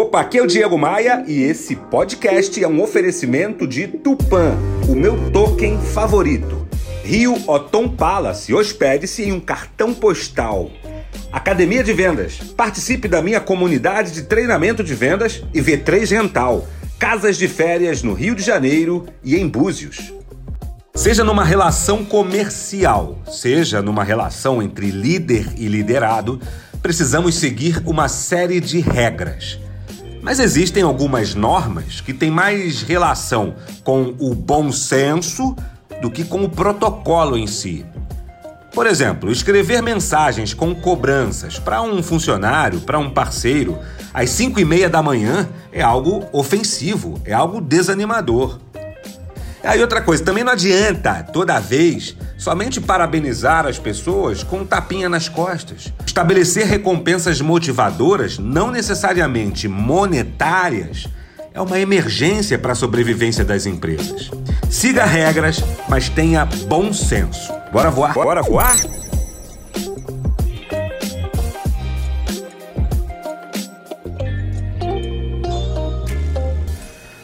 Opa, aqui é o Diego Maia e esse podcast é um oferecimento de Tupan, o meu token favorito. Rio Otom Palace, hospede-se em um cartão postal. Academia de Vendas, participe da minha comunidade de treinamento de vendas e V3 Rental, casas de férias no Rio de Janeiro e em Búzios. Seja numa relação comercial, seja numa relação entre líder e liderado, precisamos seguir uma série de regras. Mas existem algumas normas que têm mais relação com o bom senso do que com o protocolo em si. Por exemplo, escrever mensagens com cobranças para um funcionário, para um parceiro, às 5 e meia da manhã é algo ofensivo, é algo desanimador. Aí outra coisa, também não adianta toda vez somente parabenizar as pessoas com um tapinha nas costas. Estabelecer recompensas motivadoras, não necessariamente monetárias, é uma emergência para a sobrevivência das empresas. Siga regras, mas tenha bom senso. Bora voar? Bora voar?